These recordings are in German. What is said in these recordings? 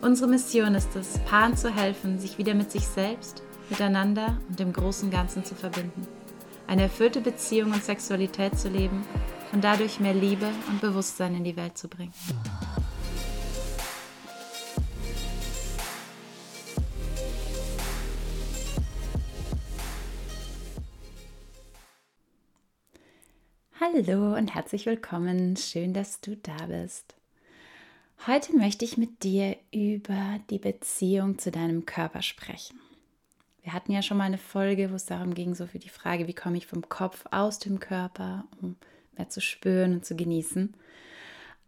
Unsere Mission ist es, Paaren zu helfen, sich wieder mit sich selbst, miteinander und dem großen Ganzen zu verbinden. Eine erfüllte Beziehung und Sexualität zu leben und dadurch mehr Liebe und Bewusstsein in die Welt zu bringen. Hallo und herzlich willkommen. Schön, dass du da bist. Heute möchte ich mit dir über die Beziehung zu deinem Körper sprechen. Wir hatten ja schon mal eine Folge, wo es darum ging, so für die Frage, wie komme ich vom Kopf aus dem Körper, um mehr zu spüren und zu genießen.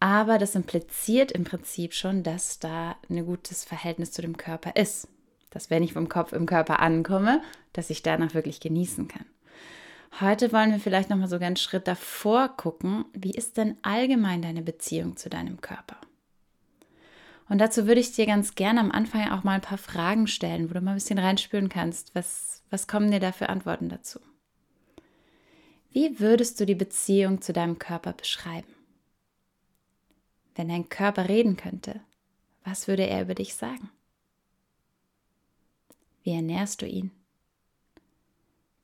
Aber das impliziert im Prinzip schon, dass da ein gutes Verhältnis zu dem Körper ist. Dass wenn ich vom Kopf im Körper ankomme, dass ich danach wirklich genießen kann. Heute wollen wir vielleicht noch mal sogar einen Schritt davor gucken, wie ist denn allgemein deine Beziehung zu deinem Körper? Und dazu würde ich dir ganz gerne am Anfang auch mal ein paar Fragen stellen, wo du mal ein bisschen reinspüren kannst, was, was kommen dir da für Antworten dazu? Wie würdest du die Beziehung zu deinem Körper beschreiben? Wenn dein Körper reden könnte, was würde er über dich sagen? Wie ernährst du ihn?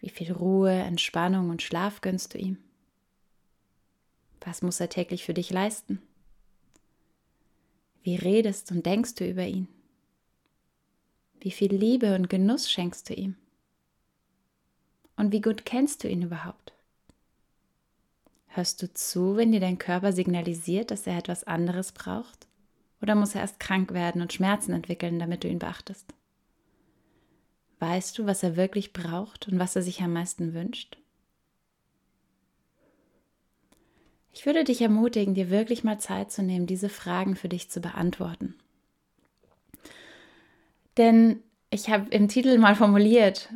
Wie viel Ruhe, Entspannung und Schlaf gönnst du ihm? Was muss er täglich für dich leisten? Wie redest und denkst du über ihn? Wie viel Liebe und Genuss schenkst du ihm? Und wie gut kennst du ihn überhaupt? Hörst du zu, wenn dir dein Körper signalisiert, dass er etwas anderes braucht? Oder muss er erst krank werden und Schmerzen entwickeln, damit du ihn beachtest? Weißt du, was er wirklich braucht und was er sich am meisten wünscht? Ich würde dich ermutigen, dir wirklich mal Zeit zu nehmen, diese Fragen für dich zu beantworten. Denn ich habe im Titel mal formuliert,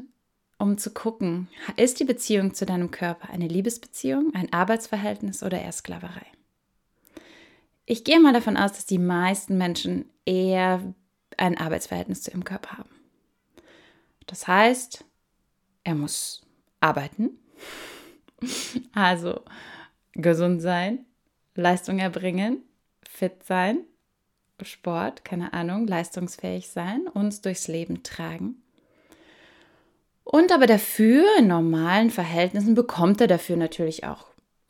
um zu gucken, ist die Beziehung zu deinem Körper eine Liebesbeziehung, ein Arbeitsverhältnis oder eher Sklaverei? Ich gehe mal davon aus, dass die meisten Menschen eher ein Arbeitsverhältnis zu ihrem Körper haben. Das heißt, er muss arbeiten. Also gesund sein, Leistung erbringen, fit sein, Sport, keine Ahnung, leistungsfähig sein, uns durchs Leben tragen. Und aber dafür, in normalen Verhältnissen, bekommt er dafür natürlich auch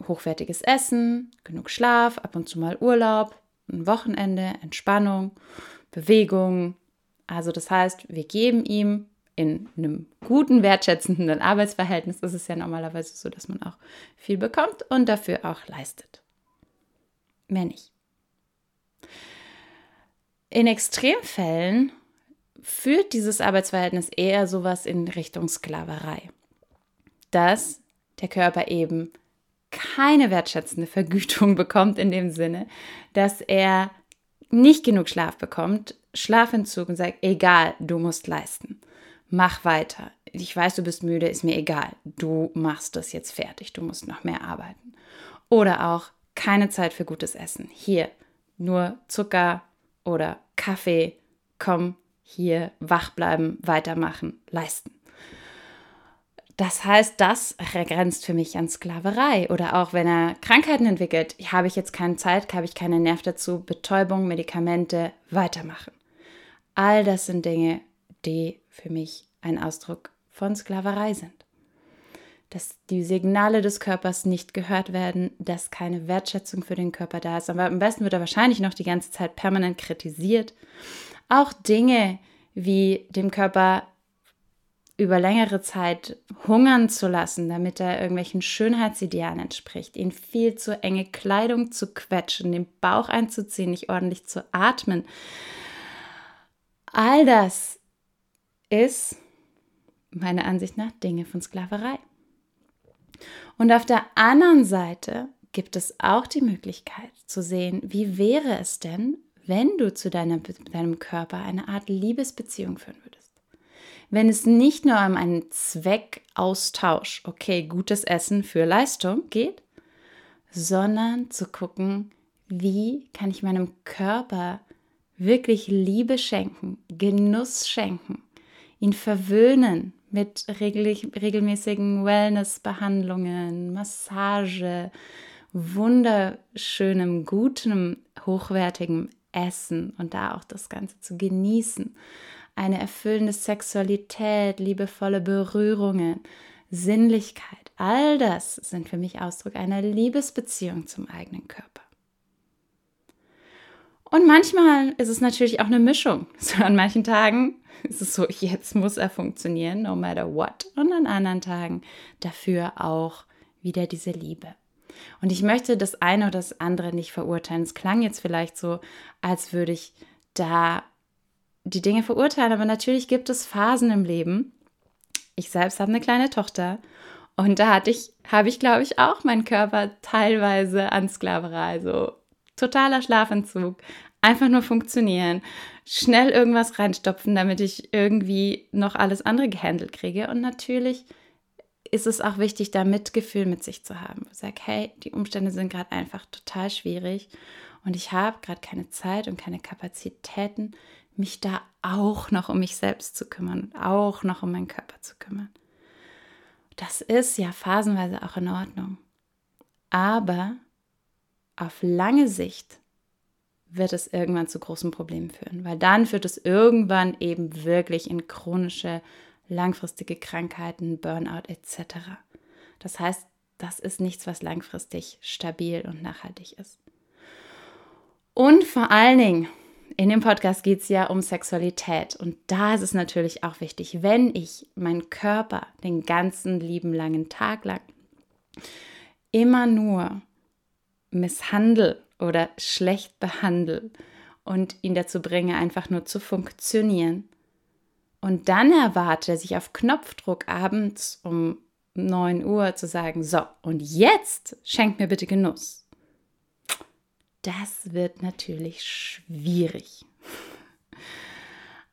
hochwertiges Essen, genug Schlaf, ab und zu mal Urlaub, ein Wochenende, Entspannung, Bewegung. Also das heißt, wir geben ihm in einem guten, wertschätzenden Arbeitsverhältnis ist es ja normalerweise so, dass man auch viel bekommt und dafür auch leistet. Mehr nicht. In Extremfällen führt dieses Arbeitsverhältnis eher sowas in Richtung Sklaverei. Dass der Körper eben keine wertschätzende Vergütung bekommt in dem Sinne, dass er nicht genug Schlaf bekommt, Schlafentzug und sagt, egal, du musst leisten mach weiter. Ich weiß, du bist müde, ist mir egal. Du machst das jetzt fertig, du musst noch mehr arbeiten. Oder auch keine Zeit für gutes Essen. Hier nur Zucker oder Kaffee. Komm, hier wach bleiben, weitermachen, leisten. Das heißt, das grenzt für mich an Sklaverei. Oder auch wenn er Krankheiten entwickelt, habe ich jetzt keine Zeit, habe ich keinen Nerv dazu, Betäubung, Medikamente, weitermachen. All das sind Dinge, die für mich ein Ausdruck von Sklaverei sind. Dass die Signale des Körpers nicht gehört werden, dass keine Wertschätzung für den Körper da ist. Aber am besten wird er wahrscheinlich noch die ganze Zeit permanent kritisiert. Auch Dinge wie dem Körper über längere Zeit hungern zu lassen, damit er irgendwelchen Schönheitsidealen entspricht, ihn viel zu enge Kleidung zu quetschen, den Bauch einzuziehen, nicht ordentlich zu atmen. All das ist meiner Ansicht nach Dinge von Sklaverei. Und auf der anderen Seite gibt es auch die Möglichkeit zu sehen, wie wäre es denn, wenn du zu deiner, deinem Körper eine Art Liebesbeziehung führen würdest. Wenn es nicht nur um einen Zweckaustausch, okay, gutes Essen für Leistung geht, sondern zu gucken, wie kann ich meinem Körper wirklich Liebe schenken, Genuss schenken, ihn verwöhnen mit regelmäßigen Wellnessbehandlungen, Massage, wunderschönem, gutem, hochwertigem Essen und da auch das Ganze zu genießen. Eine erfüllende Sexualität, liebevolle Berührungen, Sinnlichkeit, all das sind für mich Ausdruck einer Liebesbeziehung zum eigenen Körper. Und manchmal ist es natürlich auch eine Mischung. So an manchen Tagen ist es so, jetzt muss er funktionieren, no matter what. Und an anderen Tagen dafür auch wieder diese Liebe. Und ich möchte das eine oder das andere nicht verurteilen. Es klang jetzt vielleicht so, als würde ich da die Dinge verurteilen, aber natürlich gibt es Phasen im Leben. Ich selbst habe eine kleine Tochter und da hatte ich, habe ich, glaube ich, auch meinen Körper teilweise an Sklaverei, so totaler Schlafentzug, einfach nur funktionieren, schnell irgendwas reinstopfen, damit ich irgendwie noch alles andere gehandelt kriege. Und natürlich ist es auch wichtig, da Mitgefühl mit sich zu haben. Sag, hey, die Umstände sind gerade einfach total schwierig und ich habe gerade keine Zeit und keine Kapazitäten, mich da auch noch um mich selbst zu kümmern und auch noch um meinen Körper zu kümmern. Das ist ja phasenweise auch in Ordnung. Aber auf lange Sicht wird es irgendwann zu großen Problemen führen, weil dann führt es irgendwann eben wirklich in chronische, langfristige Krankheiten, Burnout etc. Das heißt, das ist nichts, was langfristig stabil und nachhaltig ist. Und vor allen Dingen, in dem Podcast geht es ja um Sexualität und da ist es natürlich auch wichtig, wenn ich meinen Körper den ganzen lieben langen Tag lang immer nur misshandle oder schlecht behandle und ihn dazu bringe, einfach nur zu funktionieren. Und dann erwarte, sich auf Knopfdruck abends um 9 Uhr zu sagen, so, und jetzt schenkt mir bitte Genuss. Das wird natürlich schwierig.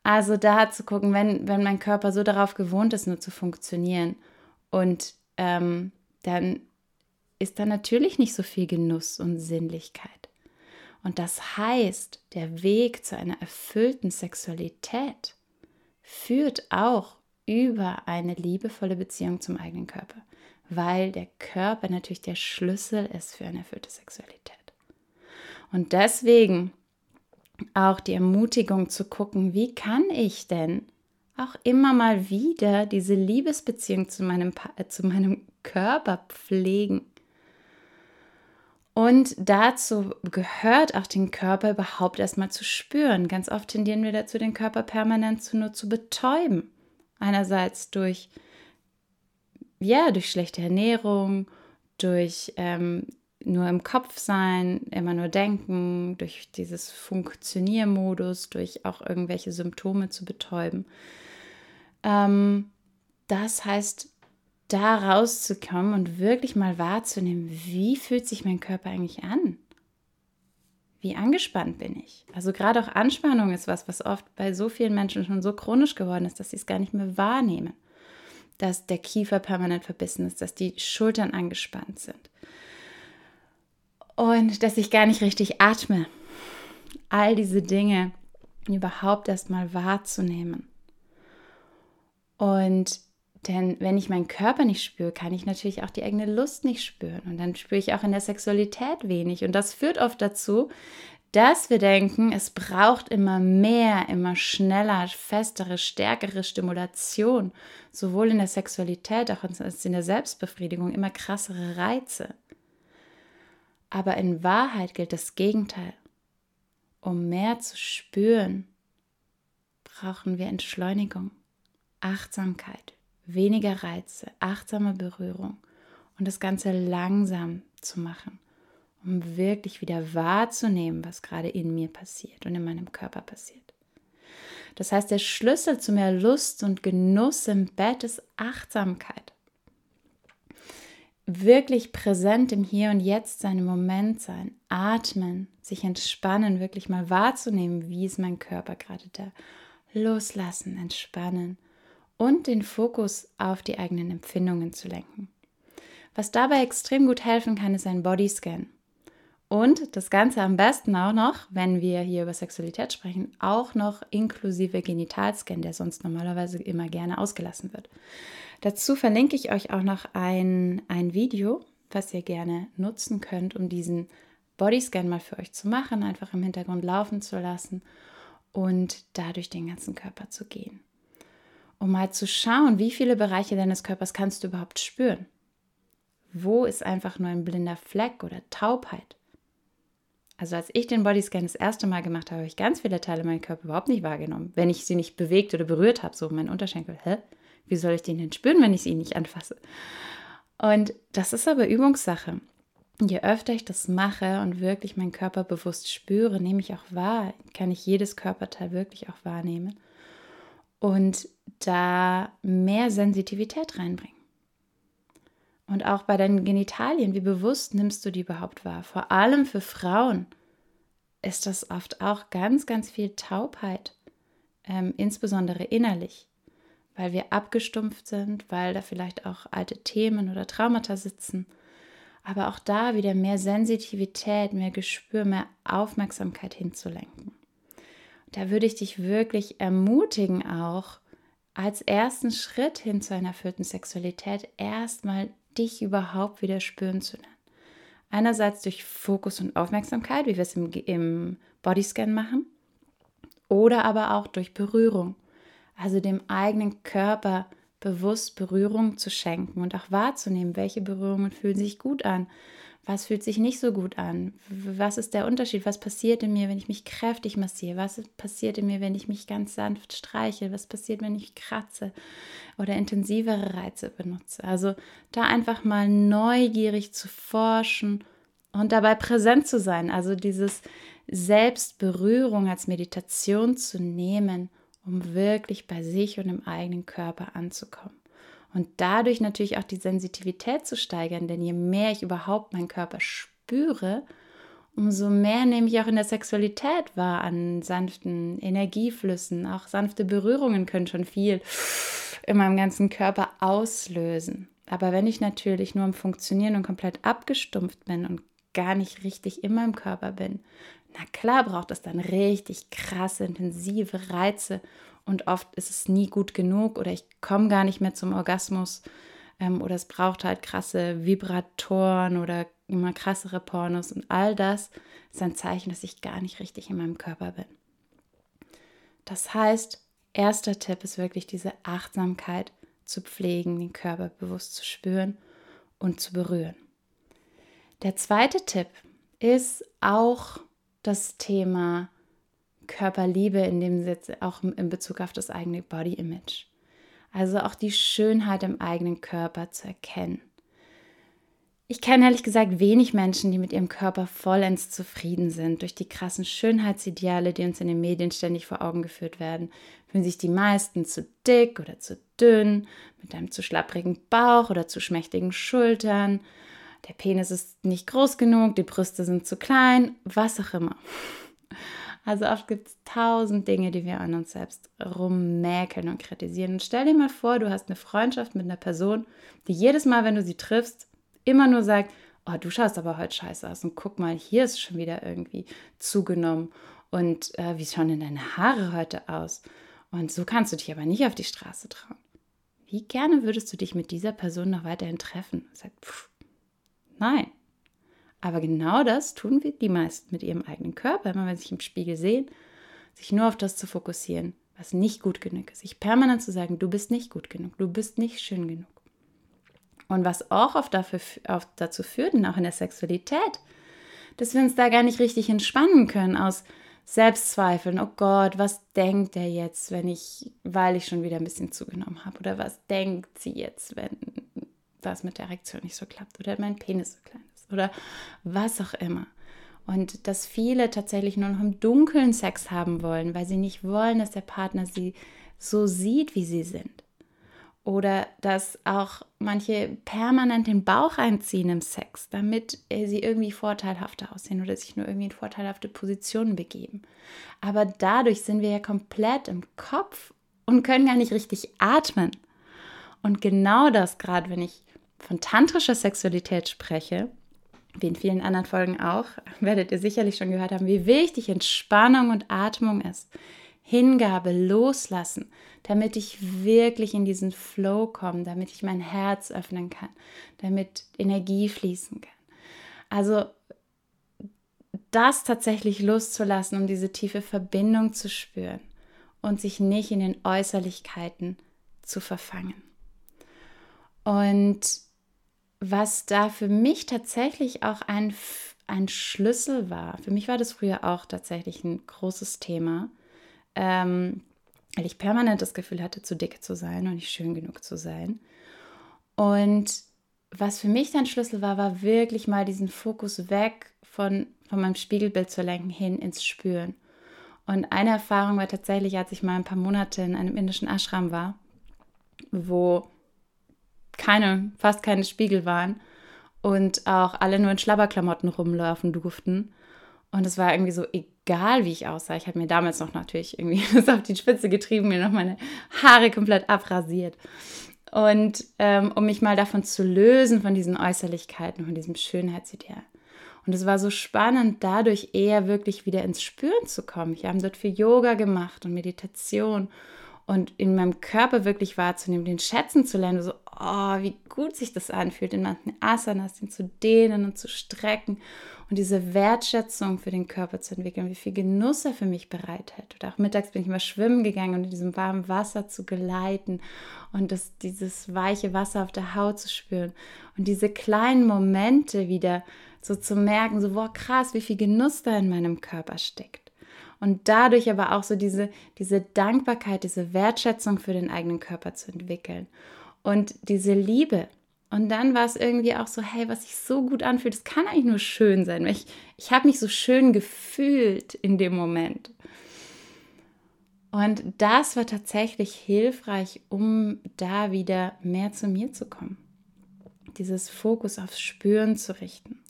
Also da zu gucken, wenn, wenn mein Körper so darauf gewohnt ist, nur zu funktionieren und ähm, dann ist da natürlich nicht so viel Genuss und Sinnlichkeit. Und das heißt, der Weg zu einer erfüllten Sexualität führt auch über eine liebevolle Beziehung zum eigenen Körper, weil der Körper natürlich der Schlüssel ist für eine erfüllte Sexualität. Und deswegen auch die Ermutigung zu gucken, wie kann ich denn auch immer mal wieder diese Liebesbeziehung zu meinem, zu meinem Körper pflegen. Und dazu gehört auch den Körper überhaupt erstmal zu spüren. Ganz oft tendieren wir dazu, den Körper permanent zu, nur zu betäuben. Einerseits durch, ja, durch schlechte Ernährung, durch ähm, nur im Kopf sein, immer nur denken, durch dieses Funktioniermodus, durch auch irgendwelche Symptome zu betäuben. Ähm, das heißt, da rauszukommen und wirklich mal wahrzunehmen, wie fühlt sich mein Körper eigentlich an? Wie angespannt bin ich? Also gerade auch Anspannung ist was, was oft bei so vielen Menschen schon so chronisch geworden ist, dass sie es gar nicht mehr wahrnehmen. Dass der Kiefer permanent verbissen ist, dass die Schultern angespannt sind und dass ich gar nicht richtig atme. All diese Dinge überhaupt erst mal wahrzunehmen. Und denn wenn ich meinen Körper nicht spüre, kann ich natürlich auch die eigene Lust nicht spüren. Und dann spüre ich auch in der Sexualität wenig. Und das führt oft dazu, dass wir denken, es braucht immer mehr, immer schneller, festere, stärkere Stimulation, sowohl in der Sexualität als in der Selbstbefriedigung, immer krassere Reize. Aber in Wahrheit gilt das Gegenteil. Um mehr zu spüren, brauchen wir Entschleunigung, Achtsamkeit, weniger Reize, achtsame Berührung und das Ganze langsam zu machen, um wirklich wieder wahrzunehmen, was gerade in mir passiert und in meinem Körper passiert. Das heißt, der Schlüssel zu mehr Lust und Genuss im Bett ist Achtsamkeit. wirklich präsent im Hier und Jetzt sein, im Moment sein, atmen, sich entspannen, wirklich mal wahrzunehmen, wie ist mein Körper gerade da. Loslassen, entspannen und den Fokus auf die eigenen Empfindungen zu lenken. Was dabei extrem gut helfen kann, ist ein Bodyscan. Und das Ganze am besten auch noch, wenn wir hier über Sexualität sprechen, auch noch inklusive Genitalscan, der sonst normalerweise immer gerne ausgelassen wird. Dazu verlinke ich euch auch noch ein, ein Video, was ihr gerne nutzen könnt, um diesen Bodyscan mal für euch zu machen, einfach im Hintergrund laufen zu lassen und dadurch den ganzen Körper zu gehen. Um mal zu schauen, wie viele Bereiche deines Körpers kannst du überhaupt spüren. Wo ist einfach nur ein blinder Fleck oder Taubheit? Also als ich den Bodyscan das erste Mal gemacht habe, habe ich ganz viele Teile meines Körpers überhaupt nicht wahrgenommen. Wenn ich sie nicht bewegt oder berührt habe, so mein Unterschenkel, hä? Wie soll ich den denn spüren, wenn ich sie nicht anfasse? Und das ist aber Übungssache. Je öfter ich das mache und wirklich meinen Körper bewusst spüre, nehme ich auch wahr, kann ich jedes Körperteil wirklich auch wahrnehmen und da mehr Sensitivität reinbringen. Und auch bei deinen Genitalien, wie bewusst nimmst du die überhaupt wahr? Vor allem für Frauen ist das oft auch ganz, ganz viel Taubheit, ähm, insbesondere innerlich, weil wir abgestumpft sind, weil da vielleicht auch alte Themen oder Traumata sitzen. Aber auch da wieder mehr Sensitivität, mehr Gespür, mehr Aufmerksamkeit hinzulenken. Da würde ich dich wirklich ermutigen, auch als ersten Schritt hin zu einer erfüllten Sexualität erstmal dich überhaupt wieder spüren zu lernen. Einerseits durch Fokus und Aufmerksamkeit, wie wir es im, im Bodyscan machen, oder aber auch durch Berührung, also dem eigenen Körper bewusst Berührung zu schenken und auch wahrzunehmen, welche Berührungen fühlen sich gut an, was fühlt sich nicht so gut an? Was ist der Unterschied? Was passiert in mir, wenn ich mich kräftig massiere? Was passiert in mir, wenn ich mich ganz sanft streiche? Was passiert, wenn ich kratze oder intensivere Reize benutze? Also da einfach mal neugierig zu forschen und dabei präsent zu sein. Also dieses Selbstberührung als Meditation zu nehmen, um wirklich bei sich und im eigenen Körper anzukommen und dadurch natürlich auch die Sensitivität zu steigern, denn je mehr ich überhaupt meinen Körper spüre, umso mehr nehme ich auch in der Sexualität wahr an sanften Energieflüssen. Auch sanfte Berührungen können schon viel in meinem ganzen Körper auslösen. Aber wenn ich natürlich nur am Funktionieren und komplett abgestumpft bin und gar nicht richtig in meinem Körper bin, na klar braucht es dann richtig krasse, intensive Reize und oft ist es nie gut genug oder ich komme gar nicht mehr zum Orgasmus ähm, oder es braucht halt krasse Vibratoren oder immer krassere Pornos und all das ist ein Zeichen, dass ich gar nicht richtig in meinem Körper bin. Das heißt, erster Tipp ist wirklich diese Achtsamkeit zu pflegen, den Körper bewusst zu spüren und zu berühren. Der zweite Tipp ist auch das Thema Körperliebe in dem Sitz auch in Bezug auf das eigene Body Image. Also auch die Schönheit im eigenen Körper zu erkennen. Ich kenne ehrlich gesagt wenig Menschen, die mit ihrem Körper vollends zufrieden sind. Durch die krassen Schönheitsideale, die uns in den Medien ständig vor Augen geführt werden, fühlen sich die meisten zu dick oder zu dünn, mit einem zu schlapprigen Bauch oder zu schmächtigen Schultern. Der Penis ist nicht groß genug, die Brüste sind zu klein, was auch immer. Also oft gibt es tausend Dinge, die wir an uns selbst rummäkeln und kritisieren. Und stell dir mal vor, du hast eine Freundschaft mit einer Person, die jedes Mal, wenn du sie triffst, immer nur sagt, oh, du schaust aber heute scheiße aus und guck mal, hier ist schon wieder irgendwie zugenommen und äh, wie schauen denn deine Haare heute aus? Und so kannst du dich aber nicht auf die Straße trauen. Wie gerne würdest du dich mit dieser Person noch weiterhin treffen? Sagt, pff, nein, aber genau das tun wir die meisten mit ihrem eigenen Körper, immer wenn sie sich im Spiegel sehen, sich nur auf das zu fokussieren, was nicht gut genug ist. Sich permanent zu sagen, du bist nicht gut genug, du bist nicht schön genug. Und was auch oft dafür, oft dazu führt, und auch in der Sexualität, dass wir uns da gar nicht richtig entspannen können aus Selbstzweifeln. Oh Gott, was denkt er jetzt, wenn ich, weil ich schon wieder ein bisschen zugenommen habe? Oder was denkt sie jetzt, wenn das mit der Erektion nicht so klappt? Oder mein Penis so klein oder was auch immer. Und dass viele tatsächlich nur noch im Dunkeln Sex haben wollen, weil sie nicht wollen, dass der Partner sie so sieht, wie sie sind. oder dass auch manche permanent den Bauch einziehen im Sex, damit sie irgendwie vorteilhafter aussehen oder sich nur irgendwie in vorteilhafte Positionen begeben. Aber dadurch sind wir ja komplett im Kopf und können gar nicht richtig atmen. Und genau das, gerade wenn ich von tantrischer Sexualität spreche, wie in vielen anderen Folgen auch, werdet ihr sicherlich schon gehört haben, wie wichtig Entspannung und Atmung ist. Hingabe, loslassen, damit ich wirklich in diesen Flow komme, damit ich mein Herz öffnen kann, damit Energie fließen kann. Also das tatsächlich loszulassen, um diese tiefe Verbindung zu spüren und sich nicht in den Äußerlichkeiten zu verfangen. Und was da für mich tatsächlich auch ein, ein Schlüssel war, für mich war das früher auch tatsächlich ein großes Thema, ähm, weil ich permanent das Gefühl hatte, zu dick zu sein und nicht schön genug zu sein. Und was für mich dann Schlüssel war, war wirklich mal diesen Fokus weg von, von meinem Spiegelbild zu lenken, hin ins Spüren. Und eine Erfahrung war tatsächlich, als ich mal ein paar Monate in einem indischen Ashram war, wo keine, fast keine Spiegel waren und auch alle nur in Schlabberklamotten rumlaufen durften. Und es war irgendwie so egal, wie ich aussah. Ich habe mir damals noch natürlich irgendwie das auf die Spitze getrieben, mir noch meine Haare komplett abrasiert. Und ähm, um mich mal davon zu lösen, von diesen Äußerlichkeiten, von diesem Schönheitsideal. Und es war so spannend, dadurch eher wirklich wieder ins Spüren zu kommen. Ich habe dort viel Yoga gemacht und Meditation und in meinem Körper wirklich wahrzunehmen, den schätzen zu lernen, so, oh, wie gut sich das anfühlt, in manchen Asanas, den zu dehnen und zu strecken und diese Wertschätzung für den Körper zu entwickeln, wie viel Genuss er für mich bereithält. Oder auch mittags bin ich mal schwimmen gegangen und in diesem warmen Wasser zu geleiten und das, dieses weiche Wasser auf der Haut zu spüren und diese kleinen Momente wieder so zu merken, so, wow, krass, wie viel Genuss da in meinem Körper steckt. Und dadurch aber auch so diese, diese Dankbarkeit, diese Wertschätzung für den eigenen Körper zu entwickeln und diese Liebe und dann war es irgendwie auch so, hey, was sich so gut anfühlt, das kann eigentlich nur schön sein. Ich, ich habe mich so schön gefühlt in dem Moment. Und das war tatsächlich hilfreich, um da wieder mehr zu mir zu kommen. Dieses Fokus aufs Spüren zu richten.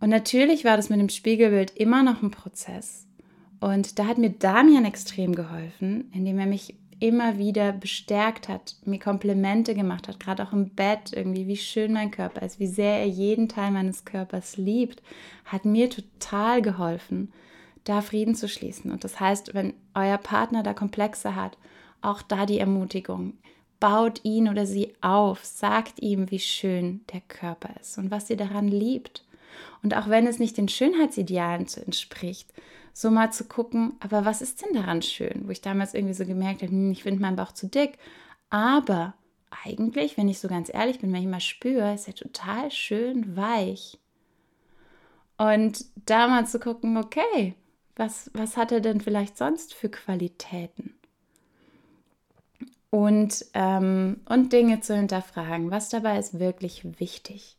Und natürlich war das mit dem Spiegelbild immer noch ein Prozess. Und da hat mir Damian extrem geholfen, indem er mich immer wieder bestärkt hat, mir Komplimente gemacht hat, gerade auch im Bett irgendwie, wie schön mein Körper ist, wie sehr er jeden Teil meines Körpers liebt, hat mir total geholfen, da Frieden zu schließen. Und das heißt, wenn euer Partner da Komplexe hat, auch da die Ermutigung, baut ihn oder sie auf, sagt ihm, wie schön der Körper ist und was ihr daran liebt. Und auch wenn es nicht den Schönheitsidealen entspricht, so mal zu gucken, aber was ist denn daran schön? Wo ich damals irgendwie so gemerkt habe, hm, ich finde meinen Bauch zu dick. Aber eigentlich, wenn ich so ganz ehrlich bin, wenn ich mal spüre, ist er total schön weich. Und da mal zu gucken, okay, was, was hat er denn vielleicht sonst für Qualitäten? Und, ähm, und Dinge zu hinterfragen, was dabei ist wirklich wichtig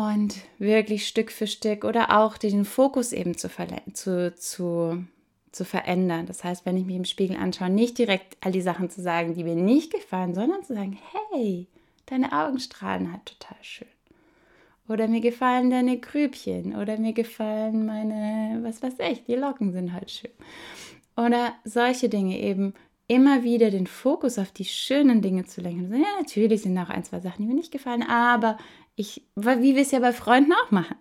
und wirklich Stück für Stück oder auch den Fokus eben zu, zu, zu, zu verändern. Das heißt, wenn ich mich im Spiegel anschaue, nicht direkt all die Sachen zu sagen, die mir nicht gefallen, sondern zu sagen, hey, deine Augen strahlen halt total schön. Oder mir gefallen deine Grübchen. Oder mir gefallen meine, was weiß ich, die Locken sind halt schön. Oder solche Dinge eben immer wieder den Fokus auf die schönen Dinge zu lenken. Ja, natürlich sind auch ein, zwei Sachen, die mir nicht gefallen, aber ich, wie wir es ja bei Freunden auch machen.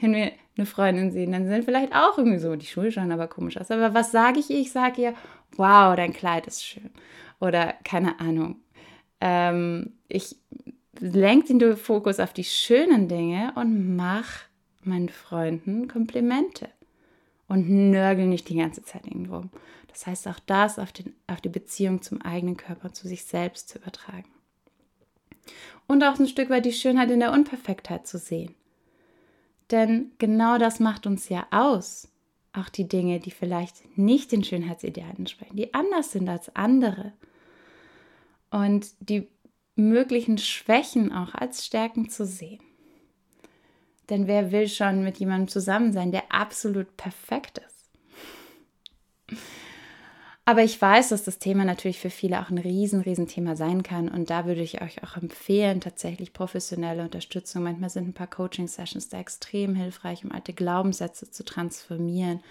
Wenn wir eine Freundin sehen, dann sind vielleicht auch irgendwie so, die Schuhe schauen aber komisch aus. Aber was sage ich ihr? Ich sage ihr, wow, dein Kleid ist schön. Oder keine Ahnung. Ähm, ich lenke den Fokus auf die schönen Dinge und mache meinen Freunden Komplimente. Und nörgel nicht die ganze Zeit irgendwo. Das heißt, auch das auf, den, auf die Beziehung zum eigenen Körper, zu sich selbst zu übertragen und auch ein Stück weit die Schönheit in der Unperfektheit zu sehen. Denn genau das macht uns ja aus. Auch die Dinge, die vielleicht nicht den Schönheitsidealen entsprechen, die anders sind als andere. Und die möglichen Schwächen auch als Stärken zu sehen. Denn wer will schon mit jemandem zusammen sein, der absolut perfekt ist? Aber ich weiß, dass das Thema natürlich für viele auch ein riesen, riesen Thema sein kann. Und da würde ich euch auch empfehlen, tatsächlich professionelle Unterstützung. Manchmal sind ein paar Coaching-Sessions da extrem hilfreich, um alte Glaubenssätze zu transformieren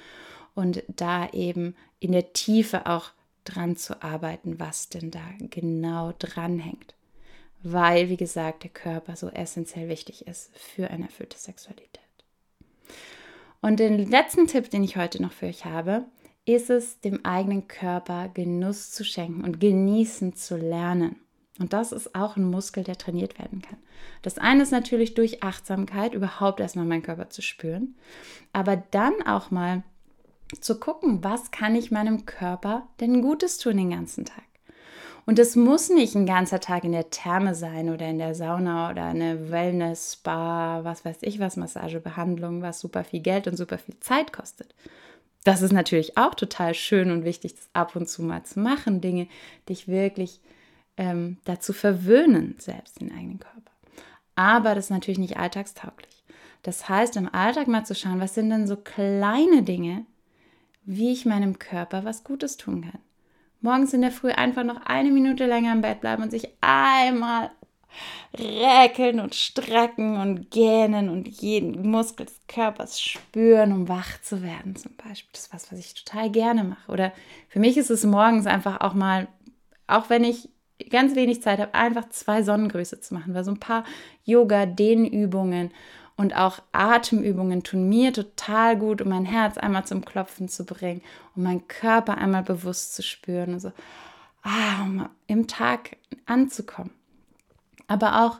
und da eben in der Tiefe auch dran zu arbeiten, was denn da genau dranhängt. Weil, wie gesagt, der Körper so essentiell wichtig ist für eine erfüllte Sexualität. Und den letzten Tipp, den ich heute noch für euch habe, ist es, dem eigenen Körper Genuss zu schenken und genießen zu lernen. Und das ist auch ein Muskel, der trainiert werden kann. Das eine ist natürlich durch Achtsamkeit überhaupt erstmal meinen Körper zu spüren, aber dann auch mal zu gucken, was kann ich meinem Körper denn Gutes tun den ganzen Tag. Und es muss nicht ein ganzer Tag in der Therme sein oder in der Sauna oder eine Wellness, Spa, was weiß ich was, Massagebehandlung, was super viel Geld und super viel Zeit kostet. Das ist natürlich auch total schön und wichtig, das ab und zu mal zu machen, Dinge dich wirklich ähm, dazu verwöhnen, selbst den eigenen Körper. Aber das ist natürlich nicht alltagstauglich. Das heißt, im Alltag mal zu schauen, was sind denn so kleine Dinge, wie ich meinem Körper was Gutes tun kann. Morgens in der Früh einfach noch eine Minute länger im Bett bleiben und sich einmal räkeln und strecken und gähnen und jeden Muskel des Körpers spüren, um wach zu werden zum Beispiel. Das ist was, was ich total gerne mache. Oder für mich ist es morgens einfach auch mal, auch wenn ich ganz wenig Zeit habe, einfach zwei Sonnengrüße zu machen, weil so ein paar Yoga-Dehnübungen und auch Atemübungen tun mir total gut, um mein Herz einmal zum Klopfen zu bringen, um meinen Körper einmal bewusst zu spüren und so, ah, um im Tag anzukommen aber auch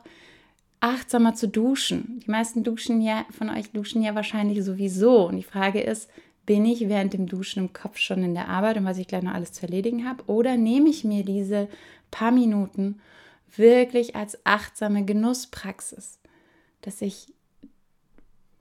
achtsamer zu duschen. Die meisten duschen ja, von euch duschen ja wahrscheinlich sowieso. Und die Frage ist, bin ich während dem Duschen im Kopf schon in der Arbeit und was ich gleich noch alles zu erledigen habe? Oder nehme ich mir diese paar Minuten wirklich als achtsame Genusspraxis, dass ich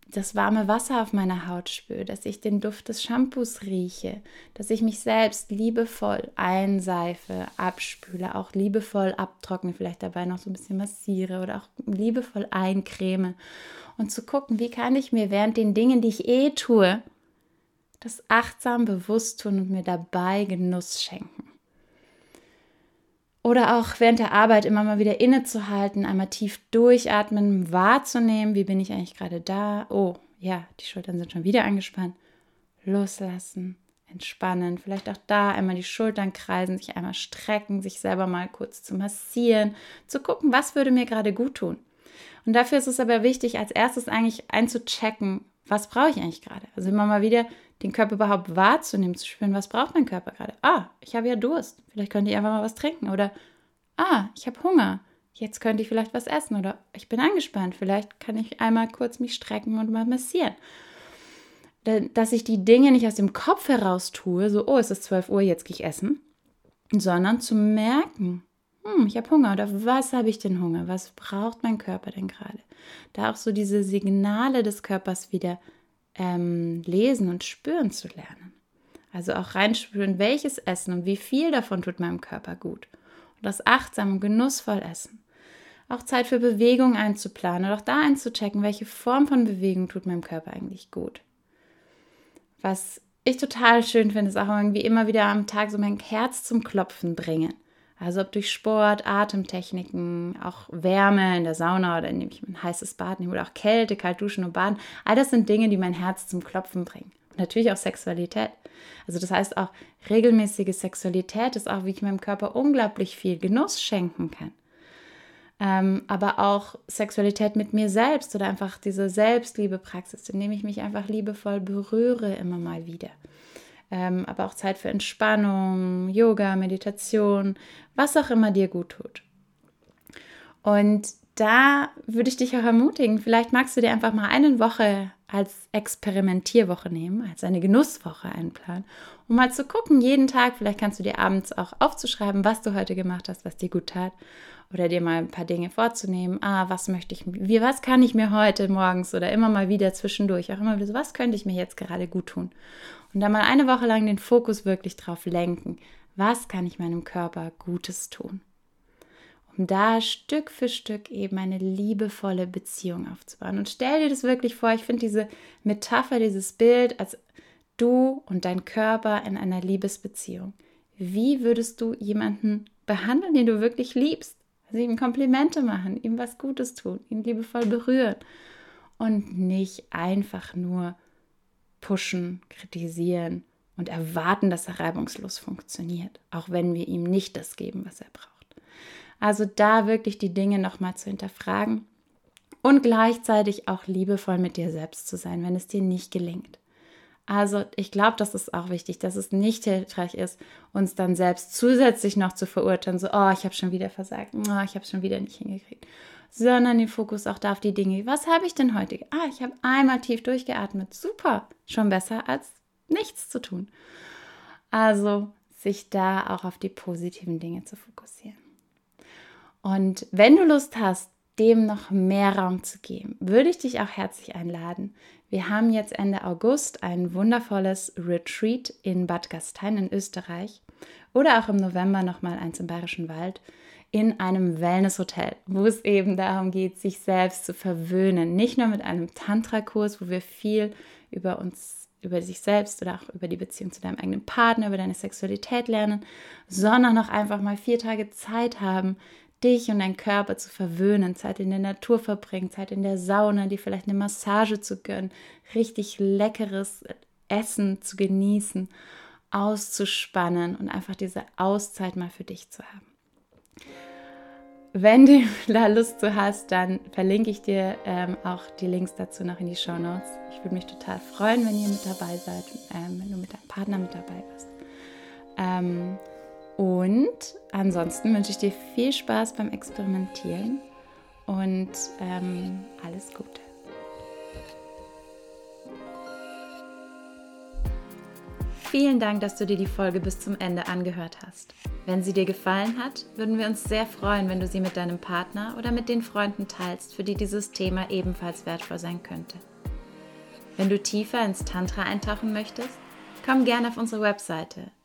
das warme Wasser auf meiner Haut spüre, dass ich den Duft des Shampoos rieche, dass ich mich selbst liebevoll einseife, abspüle, auch liebevoll abtrockne, vielleicht dabei noch so ein bisschen massiere oder auch liebevoll eincreme und zu gucken, wie kann ich mir während den Dingen, die ich eh tue, das achtsam bewusst tun und mir dabei Genuss schenken. Oder auch während der Arbeit immer mal wieder innezuhalten, einmal tief durchatmen, wahrzunehmen, wie bin ich eigentlich gerade da? Oh, ja, die Schultern sind schon wieder angespannt. Loslassen, entspannen, vielleicht auch da einmal die Schultern kreisen, sich einmal strecken, sich selber mal kurz zu massieren, zu gucken, was würde mir gerade gut tun. Und dafür ist es aber wichtig, als erstes eigentlich einzuchecken, was brauche ich eigentlich gerade? Also immer mal wieder den Körper überhaupt wahrzunehmen, zu spüren, was braucht mein Körper gerade? Ah, ich habe ja Durst. Vielleicht könnte ich einfach mal was trinken. Oder, ah, ich habe Hunger. Jetzt könnte ich vielleicht was essen. Oder ich bin angespannt. Vielleicht kann ich einmal kurz mich strecken und mal massieren. Dass ich die Dinge nicht aus dem Kopf heraus tue, so, oh, es ist 12 Uhr, jetzt gehe ich essen, sondern zu merken, hm, ich habe Hunger oder was habe ich denn Hunger? Was braucht mein Körper denn gerade? Da auch so diese Signale des Körpers wieder ähm, lesen und spüren zu lernen. Also auch reinspüren, welches Essen und wie viel davon tut meinem Körper gut. Und das achtsam und genussvoll essen. Auch Zeit für Bewegung einzuplanen und auch da einzuchecken, welche Form von Bewegung tut meinem Körper eigentlich gut. Was ich total schön finde, ist auch irgendwie immer wieder am Tag so mein Herz zum Klopfen bringen. Also ob durch Sport, Atemtechniken, auch Wärme in der Sauna oder indem ich ein heißes Bad nehme oder auch Kälte, kalt duschen und baden. All das sind Dinge, die mein Herz zum Klopfen bringen. Und natürlich auch Sexualität. Also das heißt auch regelmäßige Sexualität ist auch, wie ich meinem Körper unglaublich viel Genuss schenken kann. Ähm, aber auch Sexualität mit mir selbst oder einfach diese Selbstliebe-Praxis, indem ich mich einfach liebevoll berühre immer mal wieder ähm, aber auch Zeit für Entspannung, Yoga, Meditation, was auch immer dir gut tut. Und da würde ich dich auch ermutigen, vielleicht magst du dir einfach mal eine Woche als Experimentierwoche nehmen, als eine Genusswoche einplanen, um mal zu gucken, jeden Tag, vielleicht kannst du dir abends auch aufzuschreiben, was du heute gemacht hast, was dir gut tat oder dir mal ein paar Dinge vorzunehmen. Ah, was möchte ich, wie, was kann ich mir heute morgens oder immer mal wieder zwischendurch, auch immer wieder so, was könnte ich mir jetzt gerade gut tun? Und da mal eine Woche lang den Fokus wirklich drauf lenken. Was kann ich meinem Körper Gutes tun? Um da Stück für Stück eben eine liebevolle Beziehung aufzubauen. Und stell dir das wirklich vor, ich finde diese Metapher, dieses Bild als du und dein Körper in einer Liebesbeziehung. Wie würdest du jemanden behandeln, den du wirklich liebst? Also ihm Komplimente machen, ihm was Gutes tun, ihn liebevoll berühren und nicht einfach nur pushen, kritisieren und erwarten, dass er reibungslos funktioniert, auch wenn wir ihm nicht das geben, was er braucht. Also da wirklich die Dinge nochmal zu hinterfragen und gleichzeitig auch liebevoll mit dir selbst zu sein, wenn es dir nicht gelingt. Also ich glaube, das ist auch wichtig, dass es nicht hilfreich ist, uns dann selbst zusätzlich noch zu verurteilen, so, oh, ich habe schon wieder versagt, oh, ich habe schon wieder nicht hingekriegt, sondern den Fokus auch da auf die Dinge. Was habe ich denn heute? Ah, ich habe einmal tief durchgeatmet. Super, schon besser als nichts zu tun. Also sich da auch auf die positiven Dinge zu fokussieren. Und wenn du Lust hast, dem noch mehr Raum zu geben, würde ich dich auch herzlich einladen. Wir haben jetzt Ende August ein wundervolles Retreat in Bad Gastein in Österreich oder auch im November nochmal eins im Bayerischen Wald in einem Wellnesshotel, wo es eben darum geht, sich selbst zu verwöhnen. Nicht nur mit einem Tantra-Kurs, wo wir viel über uns, über sich selbst oder auch über die Beziehung zu deinem eigenen Partner, über deine Sexualität lernen, sondern auch einfach mal vier Tage Zeit haben, dich und deinen Körper zu verwöhnen, Zeit in der Natur verbringen, Zeit in der Sauna, dir vielleicht eine Massage zu gönnen, richtig leckeres Essen zu genießen, auszuspannen und einfach diese Auszeit mal für dich zu haben. Wenn du da Lust zu hast, dann verlinke ich dir ähm, auch die Links dazu noch in die Show Notes. Ich würde mich total freuen, wenn ihr mit dabei seid, ähm, wenn du mit deinem Partner mit dabei bist. Ähm, und ansonsten wünsche ich dir viel Spaß beim Experimentieren und ähm, alles Gute. Vielen Dank, dass du dir die Folge bis zum Ende angehört hast. Wenn sie dir gefallen hat, würden wir uns sehr freuen, wenn du sie mit deinem Partner oder mit den Freunden teilst, für die dieses Thema ebenfalls wertvoll sein könnte. Wenn du tiefer ins Tantra eintauchen möchtest, Komm gerne auf unsere Webseite